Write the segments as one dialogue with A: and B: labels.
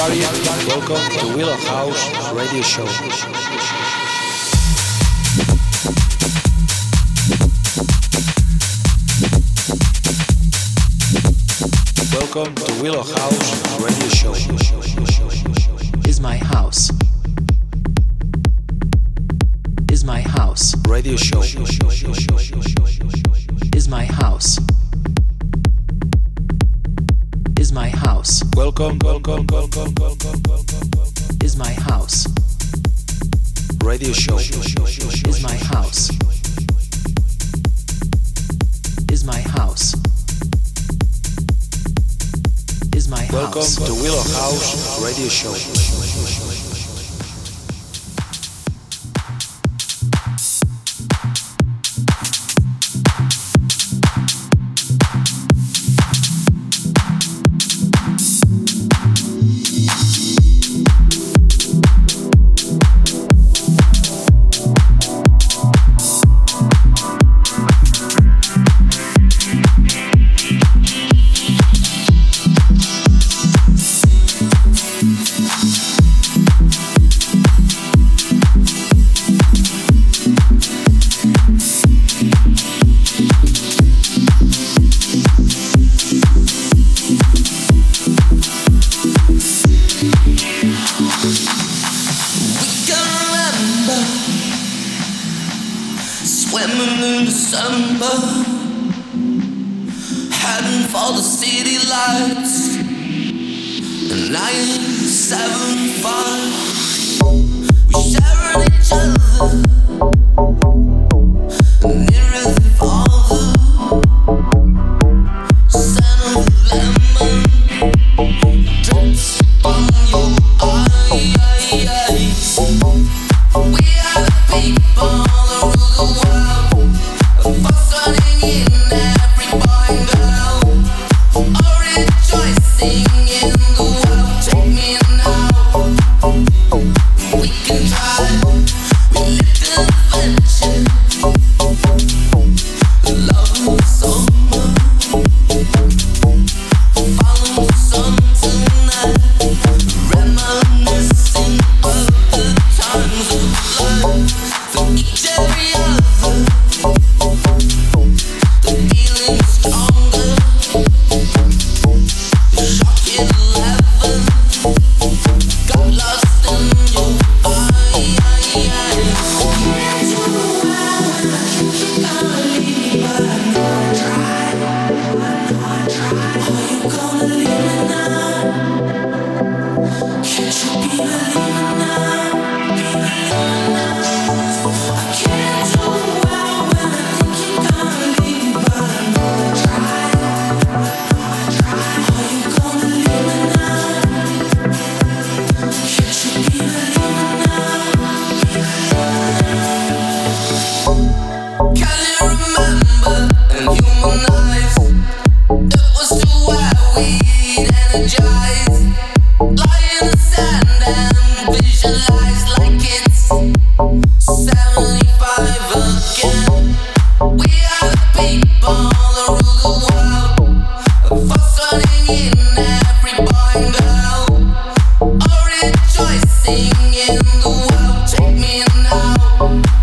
A: everybody. Welcome to Wheel of House Radio Show. welcome to Willow House Radio Show.
B: Is my house. Is my house.
A: Radio Show.
B: Is my house is my house.
A: Welcome, welcome, welcome, welcome, welcome, welcome.
B: is my house.
A: Radio show
B: is my house. Is my house. Is my house.
A: Welcome to Willow House Radio Show.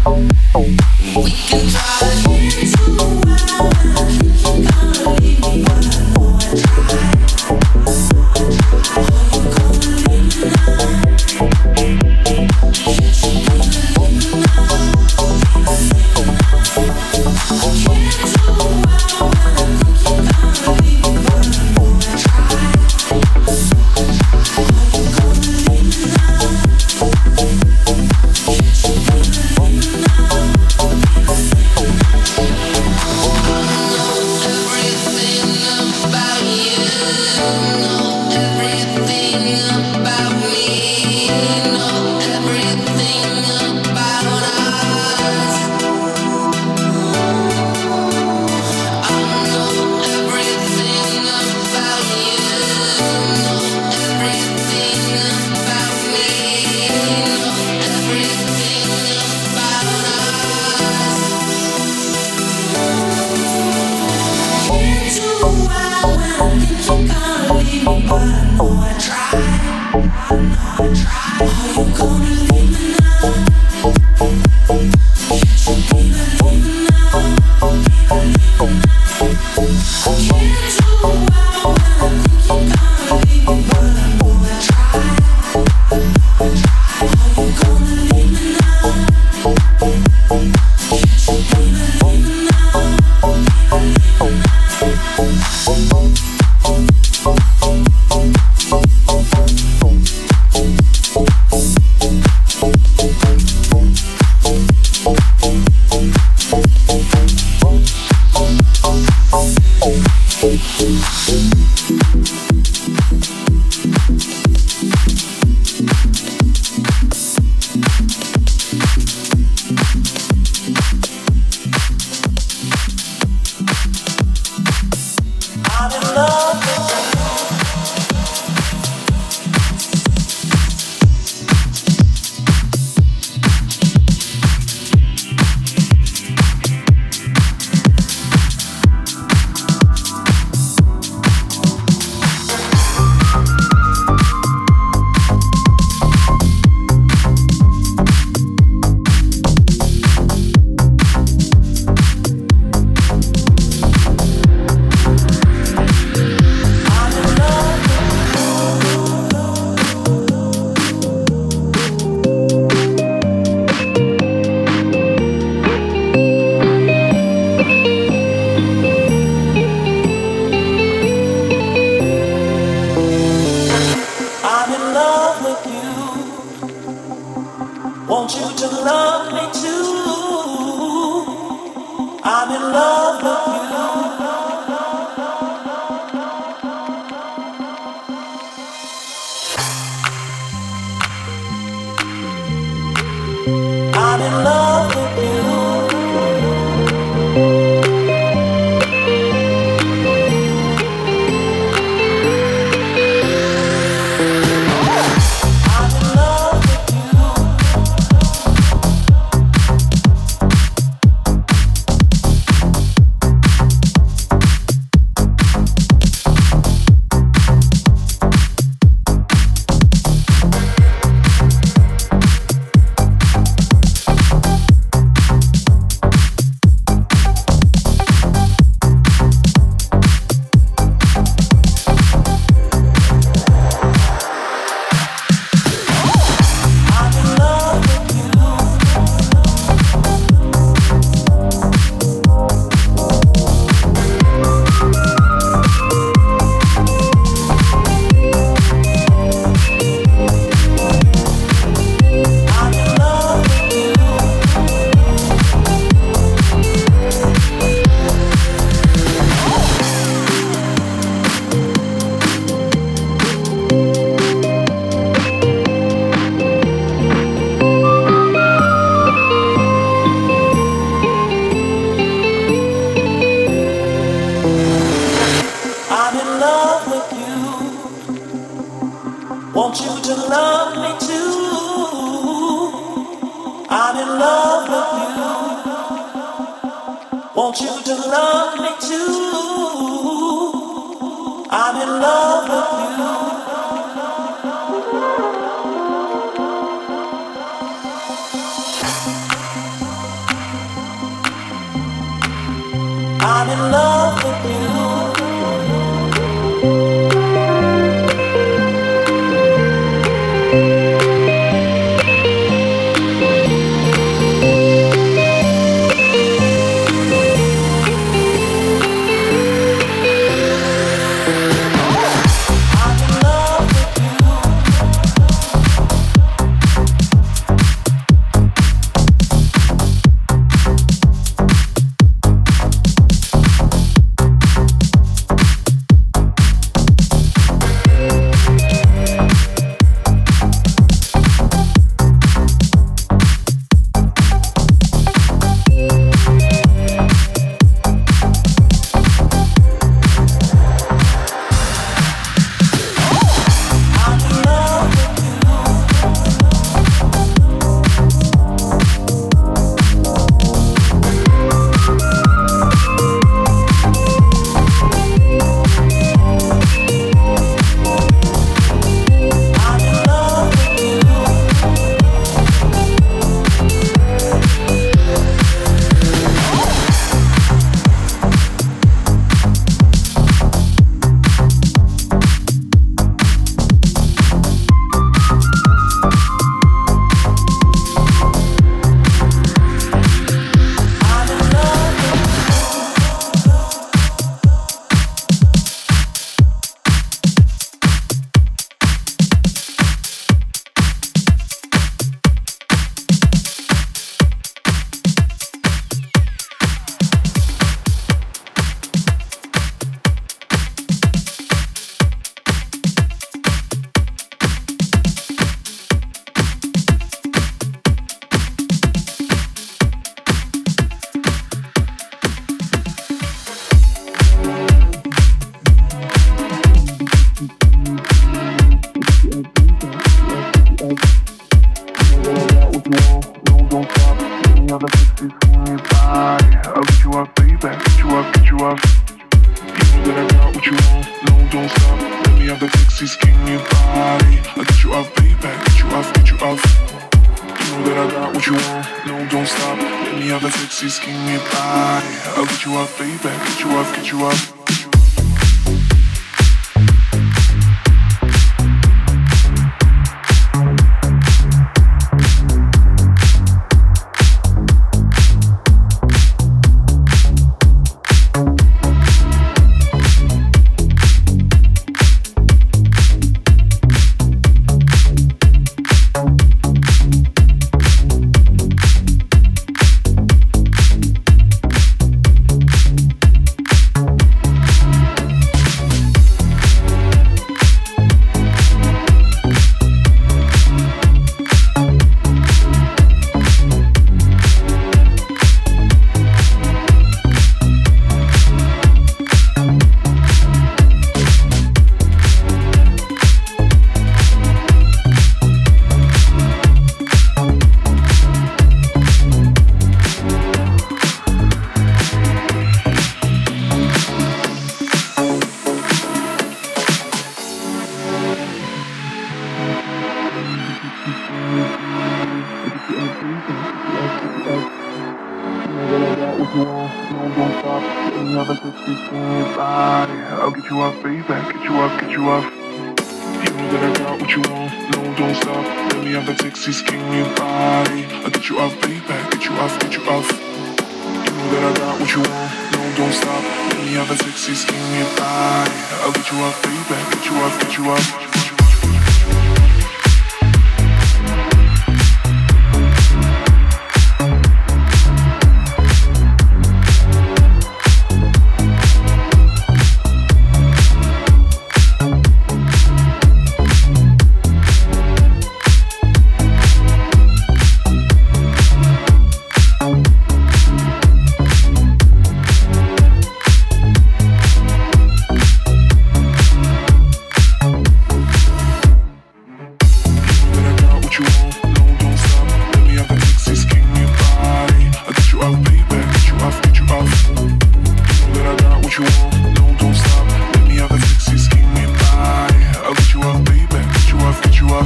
C: We can try.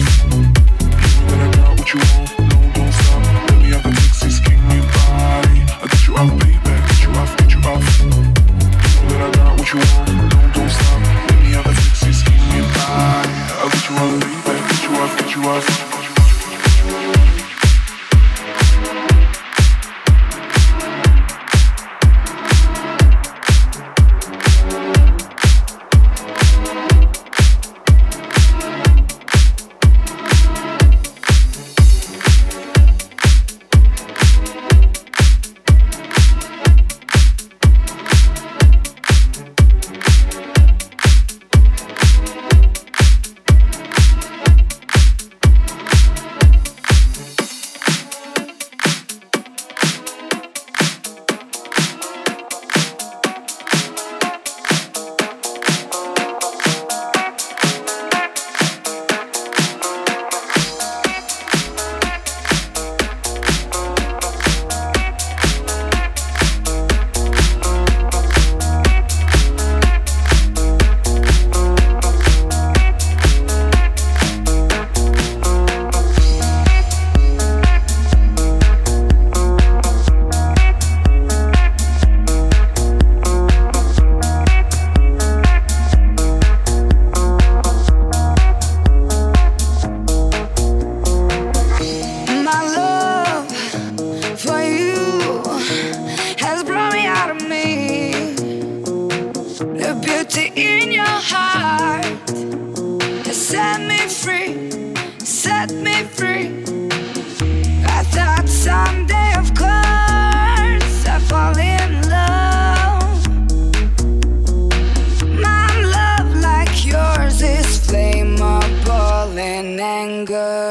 C: enough. Then I
D: got what you want.
E: anger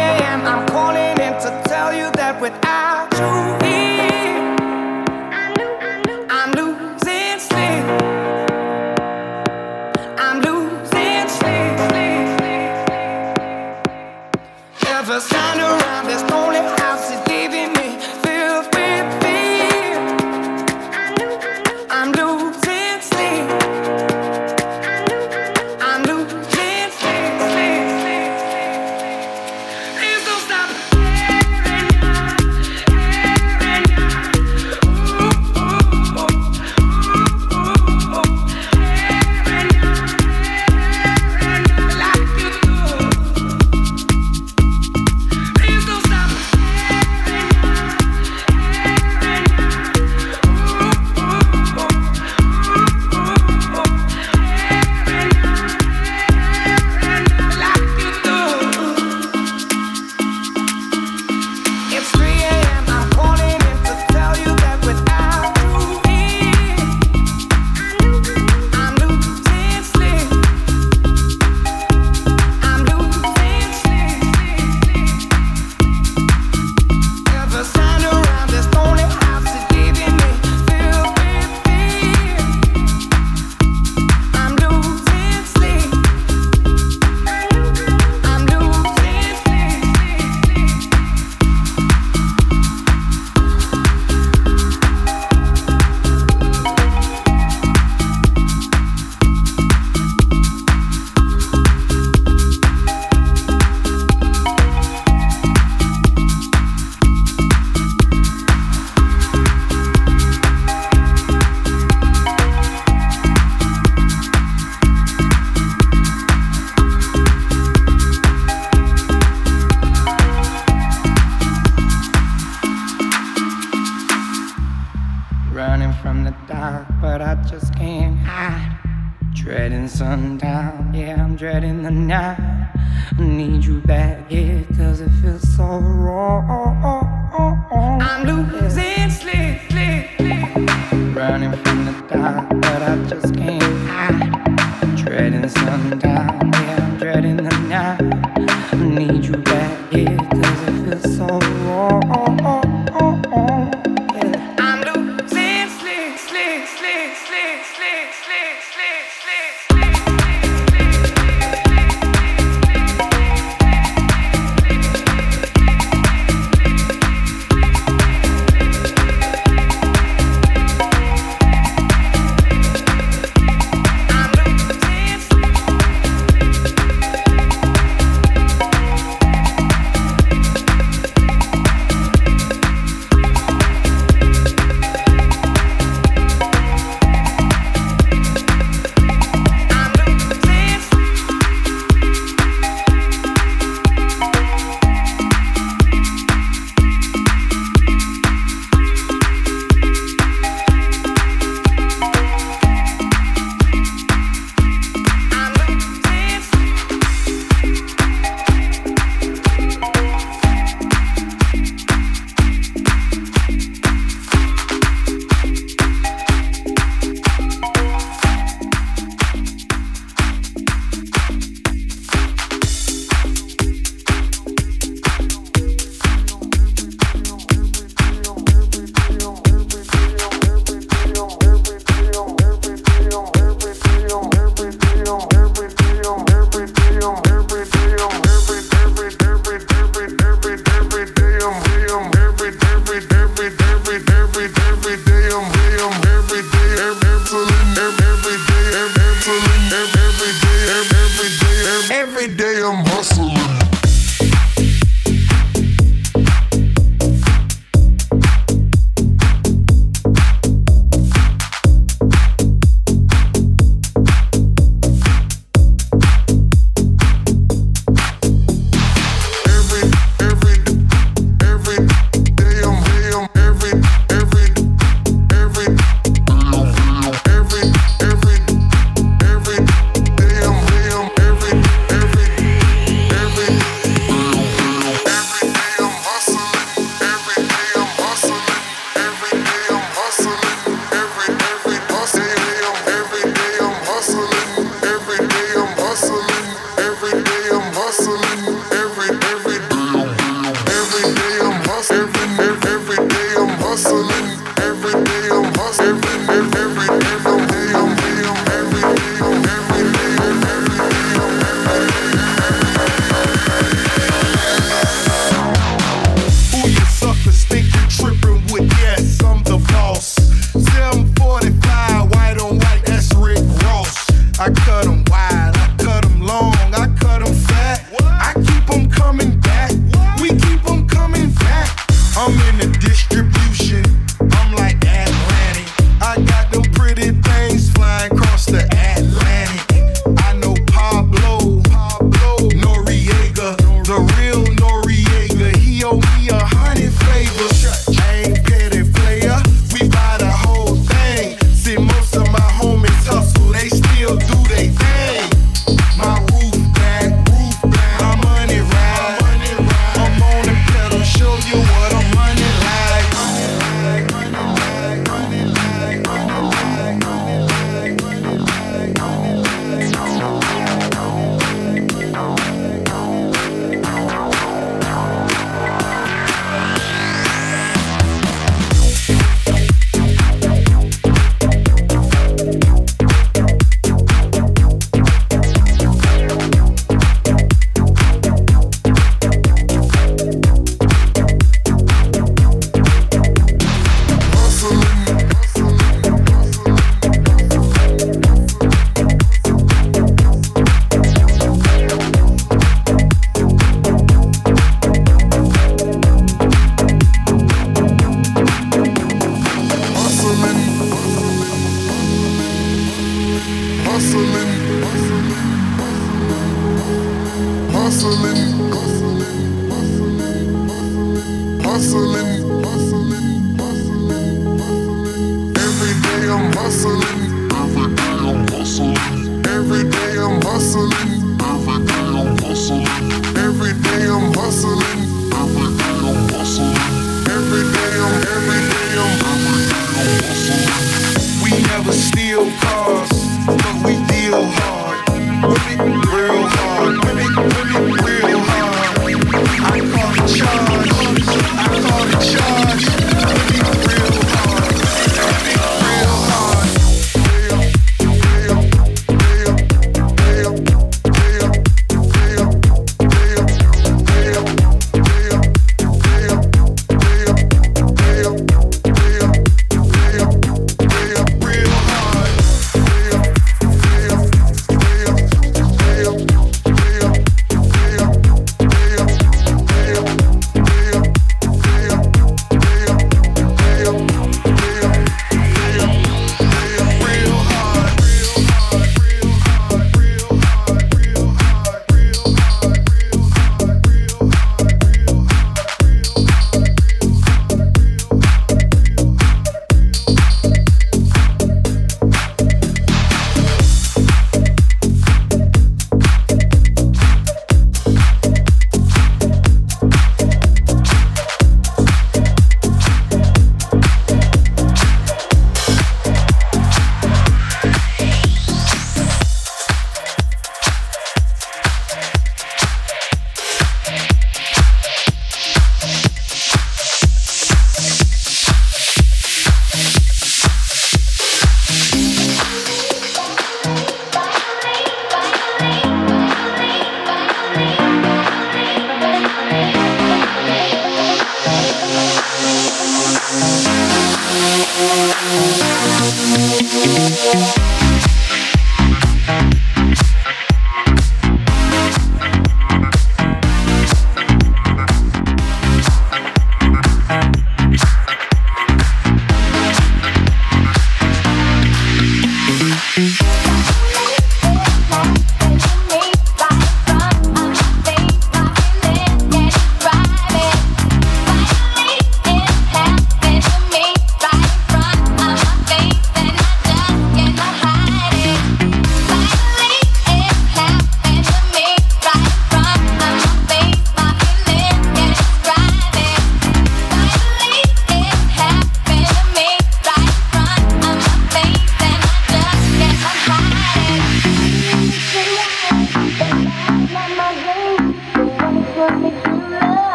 E: real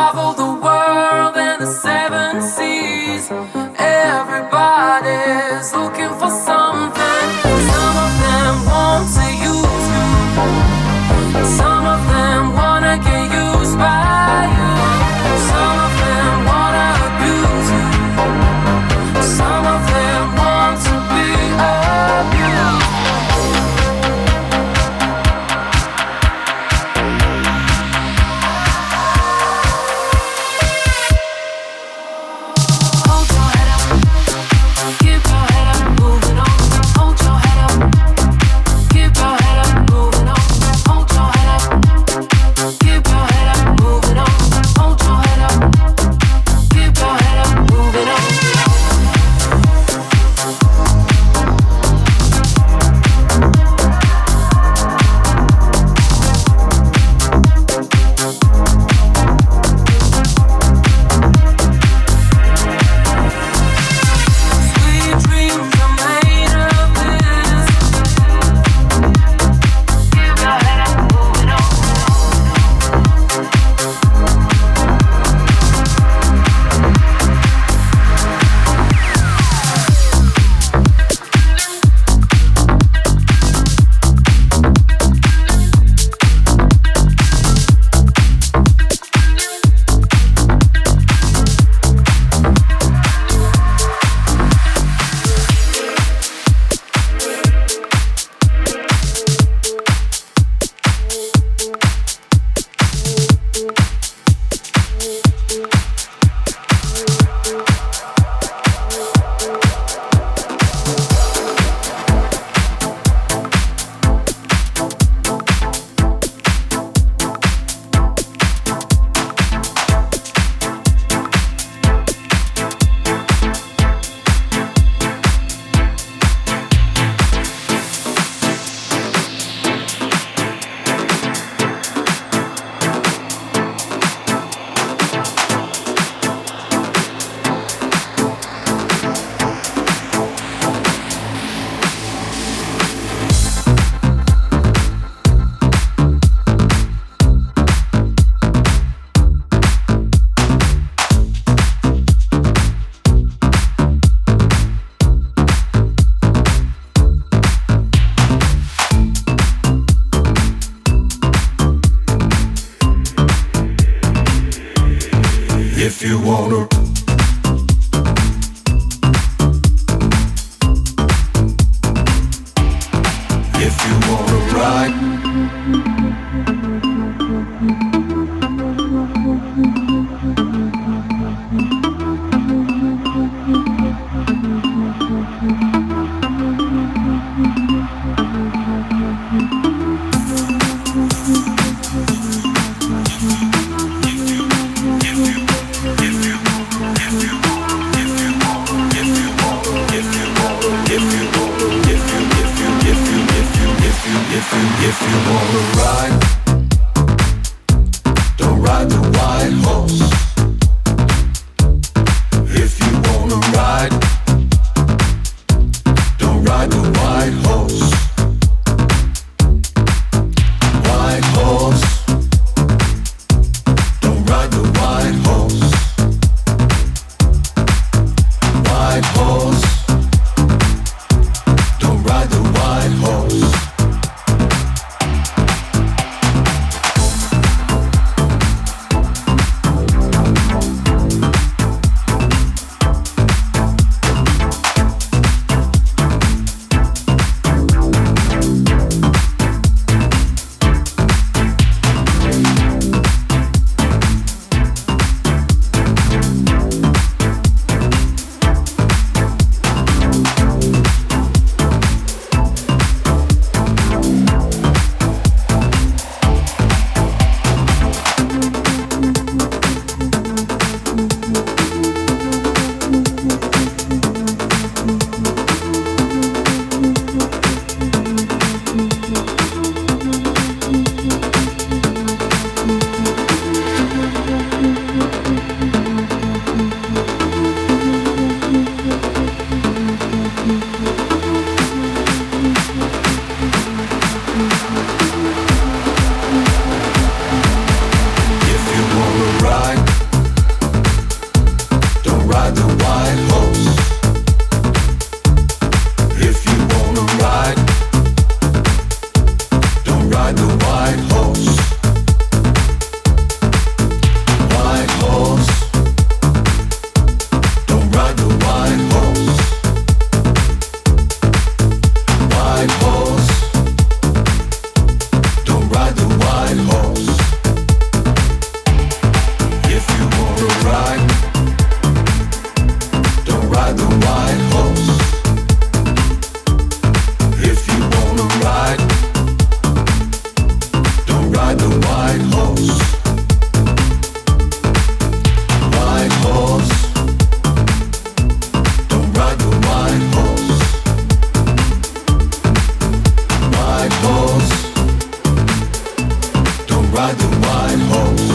F: Hold your
G: ride the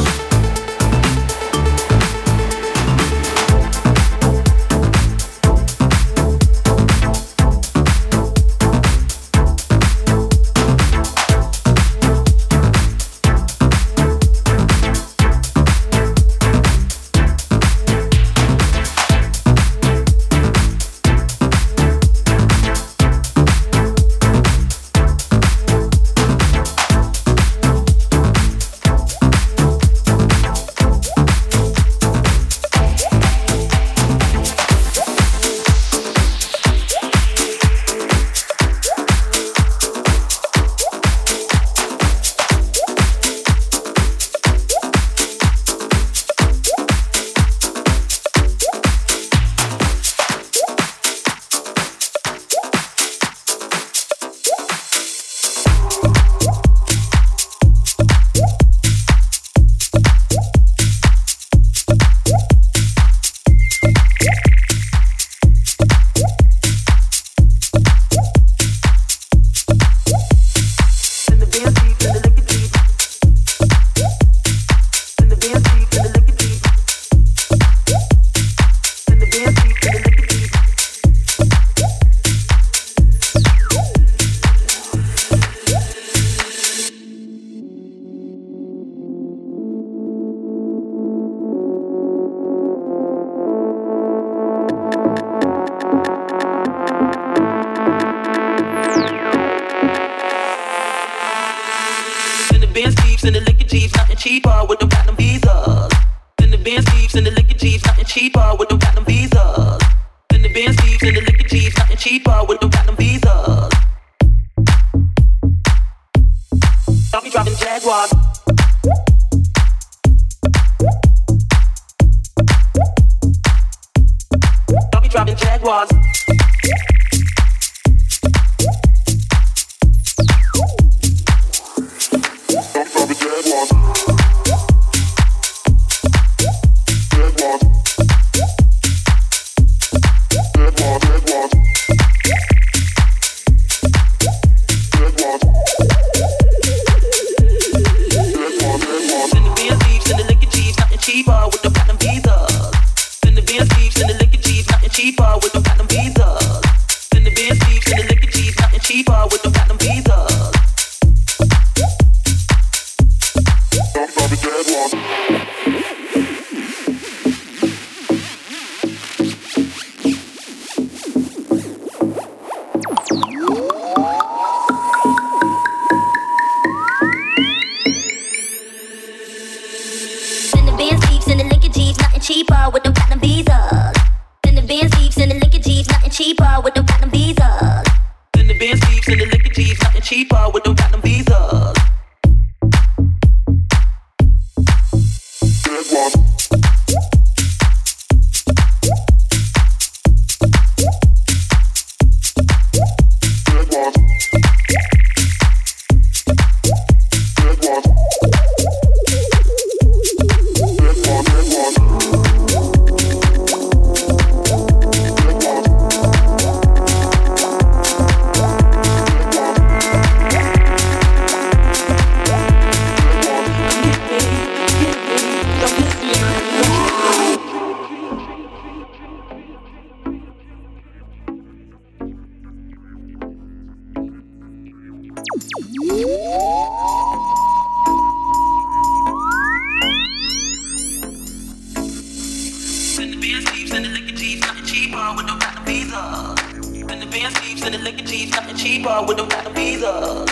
H: cheaper with them platinum visas.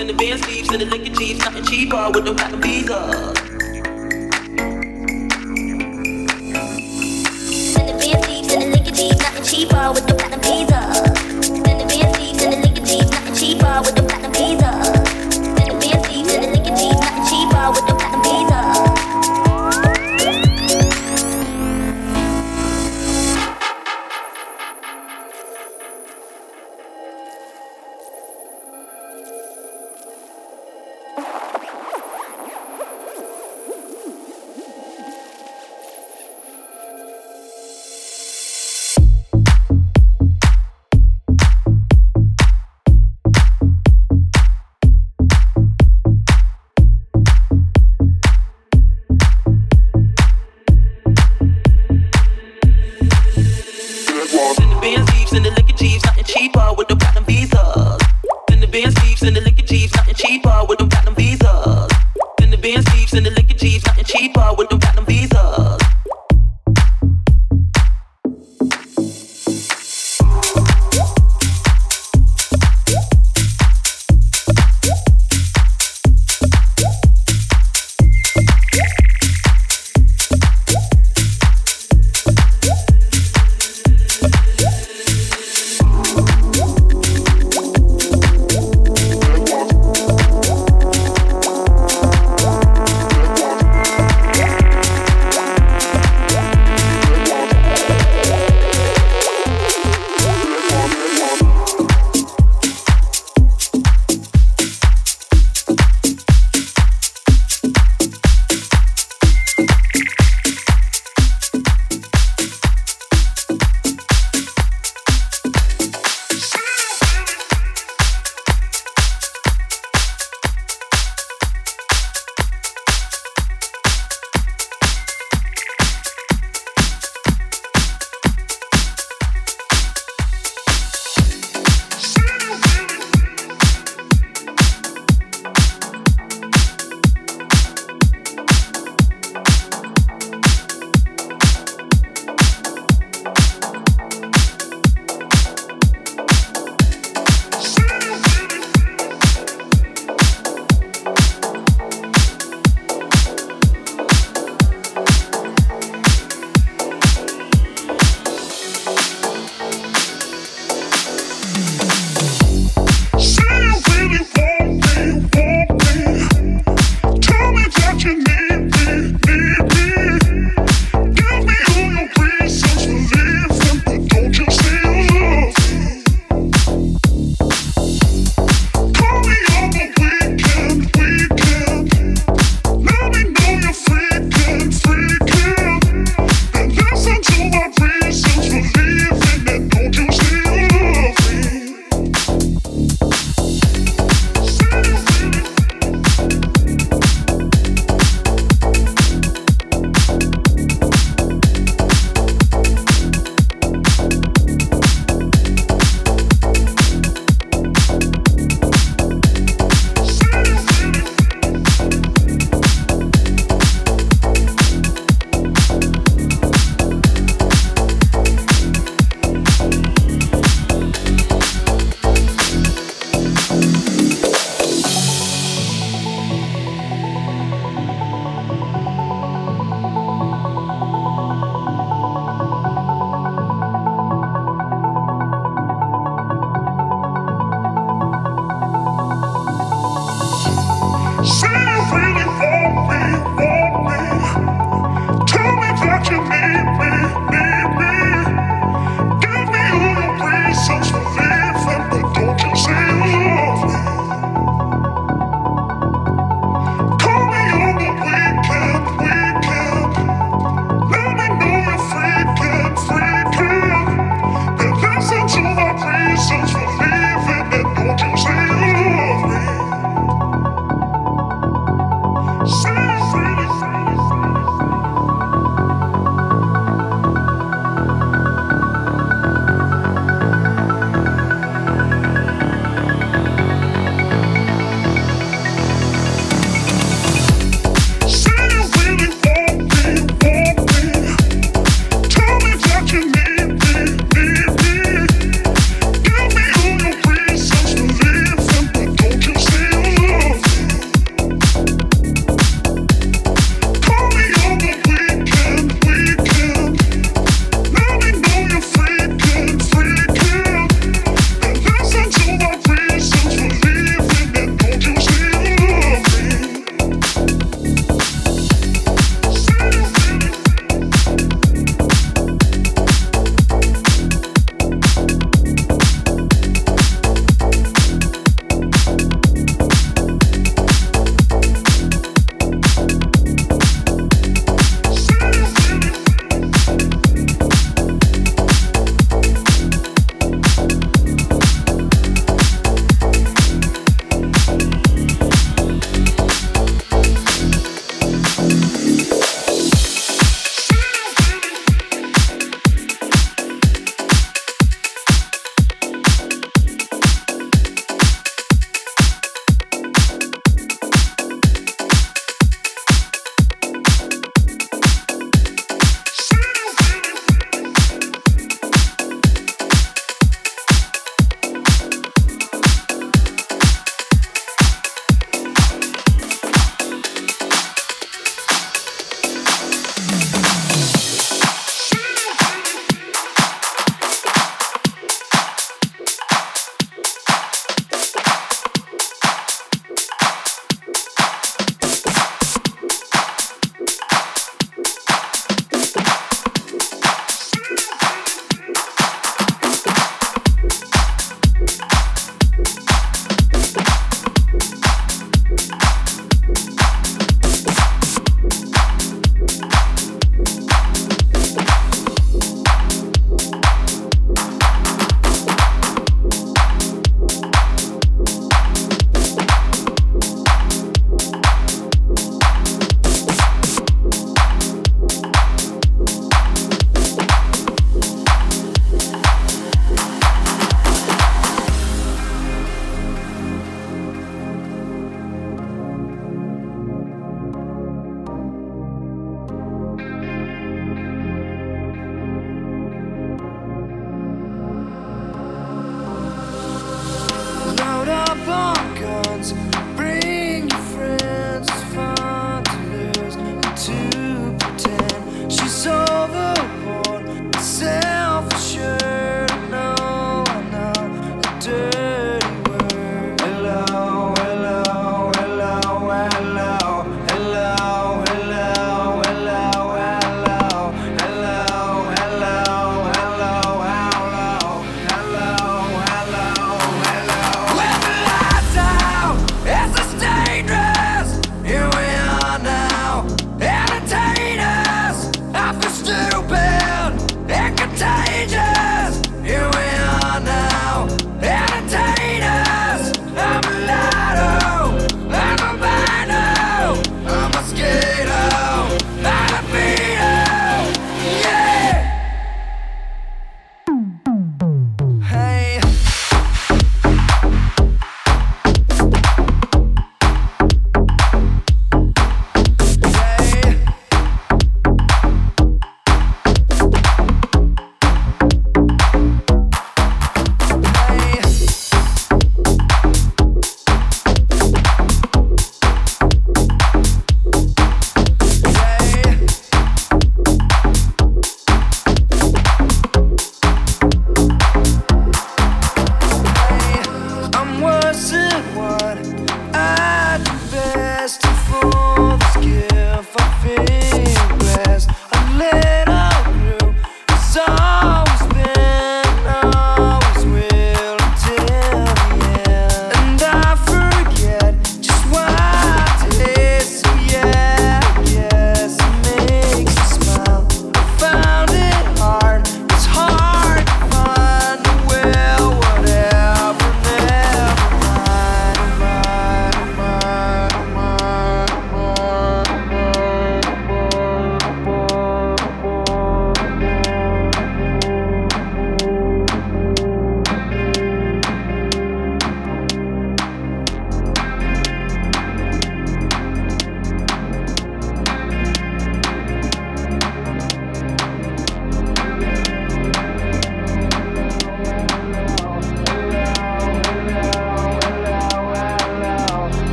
H: In the band sleeves, in the liquor
G: cheap, nothing cheaper with them platinum visas.
I: In the band sleeves, in the liquor cheap, nothing cheaper with them cotton